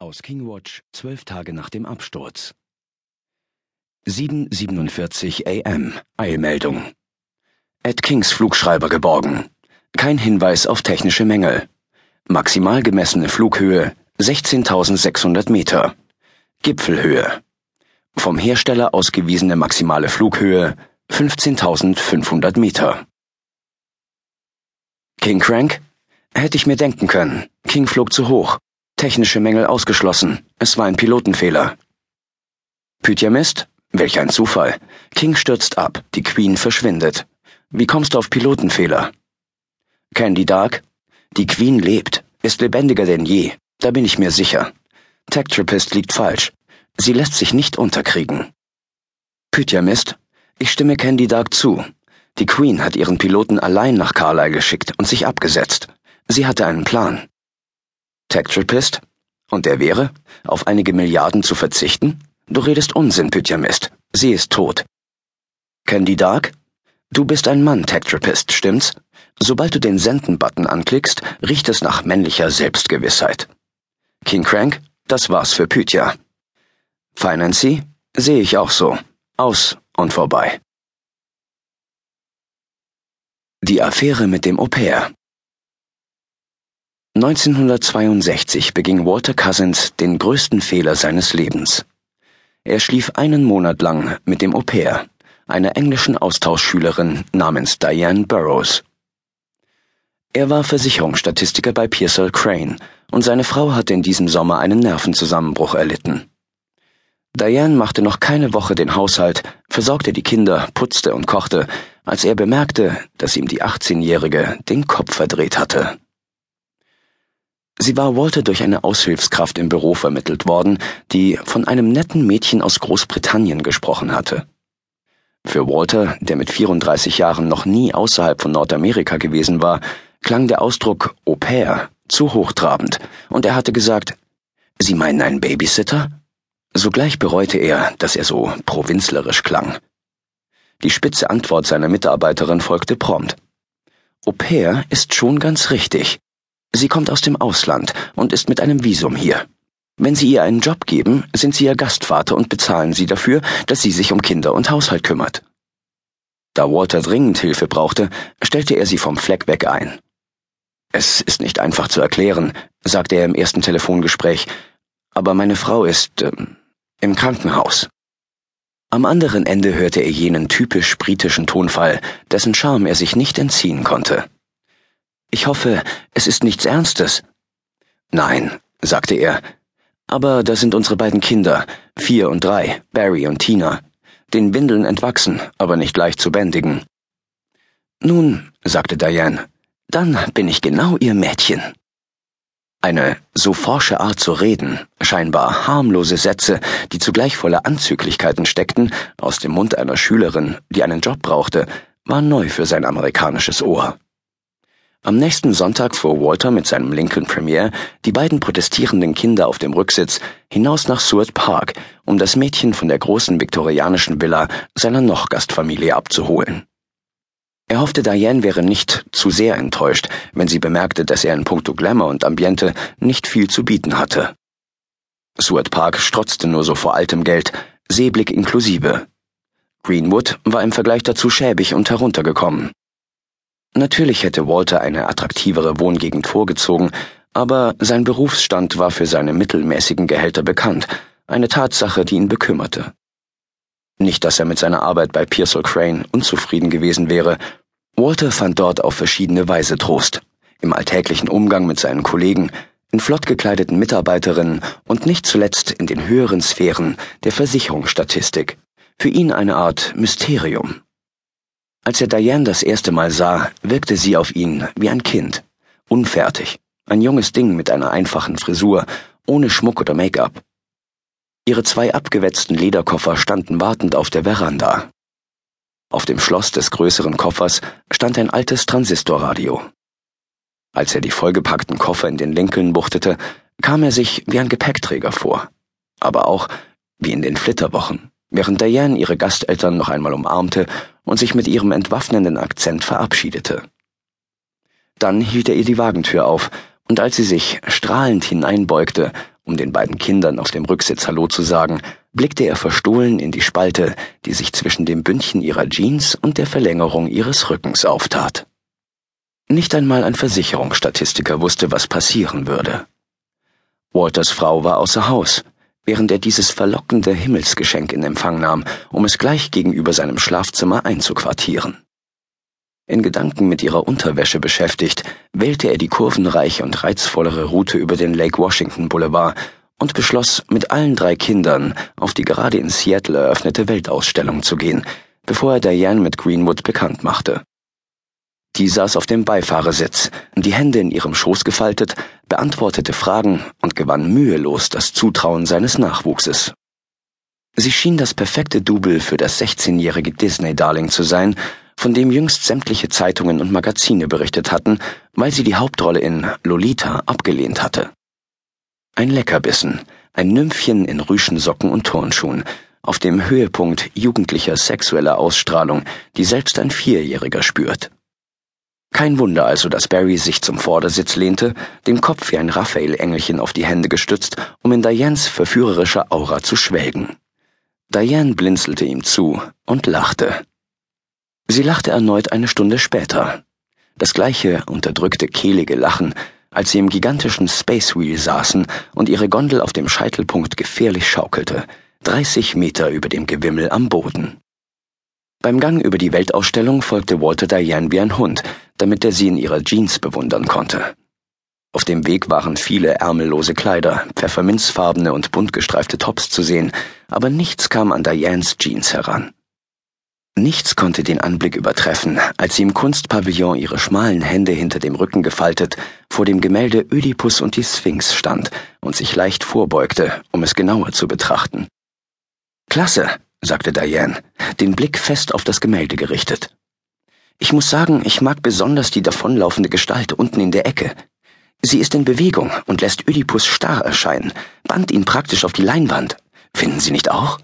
Aus Kingwatch zwölf Tage nach dem Absturz. 7.47 am Eilmeldung. Ed Kings Flugschreiber geborgen. Kein Hinweis auf technische Mängel. Maximal gemessene Flughöhe 16.600 Meter. Gipfelhöhe. Vom Hersteller ausgewiesene maximale Flughöhe 15.500 Meter. King Crank? Hätte ich mir denken können. King flog zu hoch. Technische Mängel ausgeschlossen. Es war ein Pilotenfehler. Pythiamist? Welch ein Zufall. King stürzt ab. Die Queen verschwindet. Wie kommst du auf Pilotenfehler? Candy Dark? Die Queen lebt. Ist lebendiger denn je. Da bin ich mir sicher. Tactrapist liegt falsch. Sie lässt sich nicht unterkriegen. Pythiamist? Ich stimme Candy Dark zu. Die Queen hat ihren Piloten allein nach Carlyle geschickt und sich abgesetzt. Sie hatte einen Plan. Tactrapist? Und der wäre, auf einige Milliarden zu verzichten? Du redest Unsinn, Pythiamist. Sie ist tot. Candy Dark? Du bist ein Mann, Tactrapist, stimmt's? Sobald du den Senden-Button anklickst, riecht es nach männlicher Selbstgewissheit. King Crank? Das war's für Pythia. Financy? Sehe ich auch so. Aus und vorbei. Die Affäre mit dem Au-pair. 1962 beging Walter Cousins den größten Fehler seines Lebens. Er schlief einen Monat lang mit dem Au-pair, einer englischen Austauschschülerin namens Diane Burroughs. Er war Versicherungsstatistiker bei Pearsall Crane und seine Frau hatte in diesem Sommer einen Nervenzusammenbruch erlitten. Diane machte noch keine Woche den Haushalt, versorgte die Kinder, putzte und kochte, als er bemerkte, dass ihm die 18-Jährige den Kopf verdreht hatte. Sie war Walter durch eine Aushilfskraft im Büro vermittelt worden, die von einem netten Mädchen aus Großbritannien gesprochen hatte. Für Walter, der mit 34 Jahren noch nie außerhalb von Nordamerika gewesen war, klang der Ausdruck Au pair zu hochtrabend, und er hatte gesagt, Sie meinen einen Babysitter? Sogleich bereute er, dass er so provinzlerisch klang. Die spitze Antwort seiner Mitarbeiterin folgte prompt. Au pair ist schon ganz richtig. Sie kommt aus dem Ausland und ist mit einem Visum hier. Wenn Sie ihr einen Job geben, sind Sie ihr Gastvater und bezahlen Sie dafür, dass sie sich um Kinder und Haushalt kümmert. Da Walter dringend Hilfe brauchte, stellte er sie vom Fleck weg ein. Es ist nicht einfach zu erklären, sagte er im ersten Telefongespräch, aber meine Frau ist äh, im Krankenhaus. Am anderen Ende hörte er jenen typisch britischen Tonfall, dessen Charme er sich nicht entziehen konnte. Ich hoffe, es ist nichts Ernstes. Nein, sagte er. Aber da sind unsere beiden Kinder, vier und drei, Barry und Tina, den Windeln entwachsen, aber nicht leicht zu bändigen. Nun, sagte Diane, dann bin ich genau ihr Mädchen. Eine so forsche Art zu reden, scheinbar harmlose Sätze, die zugleich voller Anzüglichkeiten steckten, aus dem Mund einer Schülerin, die einen Job brauchte, war neu für sein amerikanisches Ohr. Am nächsten Sonntag fuhr Walter mit seinem Lincoln Premier, die beiden protestierenden Kinder auf dem Rücksitz, hinaus nach Seward Park, um das Mädchen von der großen viktorianischen Villa seiner Noch-Gastfamilie abzuholen. Er hoffte, Diane wäre nicht zu sehr enttäuscht, wenn sie bemerkte, dass er in puncto Glamour und Ambiente nicht viel zu bieten hatte. Seward Park strotzte nur so vor altem Geld, Seeblick inklusive. Greenwood war im Vergleich dazu schäbig und heruntergekommen. Natürlich hätte Walter eine attraktivere Wohngegend vorgezogen, aber sein Berufsstand war für seine mittelmäßigen Gehälter bekannt, eine Tatsache, die ihn bekümmerte. Nicht, dass er mit seiner Arbeit bei Pearsall Crane unzufrieden gewesen wäre. Walter fand dort auf verschiedene Weise Trost. Im alltäglichen Umgang mit seinen Kollegen, in flott gekleideten Mitarbeiterinnen und nicht zuletzt in den höheren Sphären der Versicherungsstatistik. Für ihn eine Art Mysterium. Als er Diane das erste Mal sah, wirkte sie auf ihn wie ein Kind, unfertig, ein junges Ding mit einer einfachen Frisur, ohne Schmuck oder Make-up. Ihre zwei abgewetzten Lederkoffer standen wartend auf der Veranda. Auf dem Schloss des größeren Koffers stand ein altes Transistorradio. Als er die vollgepackten Koffer in den Lincoln buchtete, kam er sich wie ein Gepäckträger vor, aber auch wie in den Flitterwochen während Diane ihre Gasteltern noch einmal umarmte und sich mit ihrem entwaffnenden Akzent verabschiedete. Dann hielt er ihr die Wagentür auf, und als sie sich strahlend hineinbeugte, Um den beiden Kindern auf dem Rücksitz Hallo zu sagen, blickte er verstohlen in die Spalte, die sich zwischen dem Bündchen ihrer Jeans und der Verlängerung ihres Rückens auftat. Nicht einmal ein Versicherungsstatistiker wusste, was passieren würde. Walters Frau war außer Haus, während er dieses verlockende Himmelsgeschenk in Empfang nahm, um es gleich gegenüber seinem Schlafzimmer einzuquartieren. In Gedanken mit ihrer Unterwäsche beschäftigt, wählte er die kurvenreiche und reizvollere Route über den Lake Washington Boulevard und beschloss, mit allen drei Kindern auf die gerade in Seattle eröffnete Weltausstellung zu gehen, bevor er Diane mit Greenwood bekannt machte. Die saß auf dem Beifahrersitz, die Hände in ihrem Schoß gefaltet, beantwortete Fragen und gewann mühelos das Zutrauen seines Nachwuchses. Sie schien das perfekte Double für das 16-jährige Disney-Darling zu sein, von dem jüngst sämtliche Zeitungen und Magazine berichtet hatten, weil sie die Hauptrolle in Lolita abgelehnt hatte. Ein Leckerbissen, ein Nymphchen in Rüschensocken und Turnschuhen, auf dem Höhepunkt jugendlicher sexueller Ausstrahlung, die selbst ein Vierjähriger spürt. Kein Wunder also, dass Barry sich zum Vordersitz lehnte, den Kopf wie ein Raphael-Engelchen auf die Hände gestützt, um in Dianes verführerischer Aura zu schwelgen. Diane blinzelte ihm zu und lachte. Sie lachte erneut eine Stunde später. Das gleiche unterdrückte, kehlige Lachen, als sie im gigantischen Space Wheel saßen und ihre Gondel auf dem Scheitelpunkt gefährlich schaukelte, 30 Meter über dem Gewimmel am Boden. Beim Gang über die Weltausstellung folgte Walter Diane wie ein Hund, damit er sie in ihrer Jeans bewundern konnte. Auf dem Weg waren viele ärmellose Kleider, pfefferminzfarbene und bunt gestreifte Tops zu sehen, aber nichts kam an Dianes Jeans heran. Nichts konnte den Anblick übertreffen, als sie im Kunstpavillon ihre schmalen Hände hinter dem Rücken gefaltet vor dem Gemälde Ödipus und die Sphinx stand und sich leicht vorbeugte, um es genauer zu betrachten. Klasse, sagte Diane, den Blick fest auf das Gemälde gerichtet. Ich muss sagen, ich mag besonders die davonlaufende Gestalt unten in der Ecke. Sie ist in Bewegung und lässt Ödipus starr erscheinen, band ihn praktisch auf die Leinwand. Finden Sie nicht auch?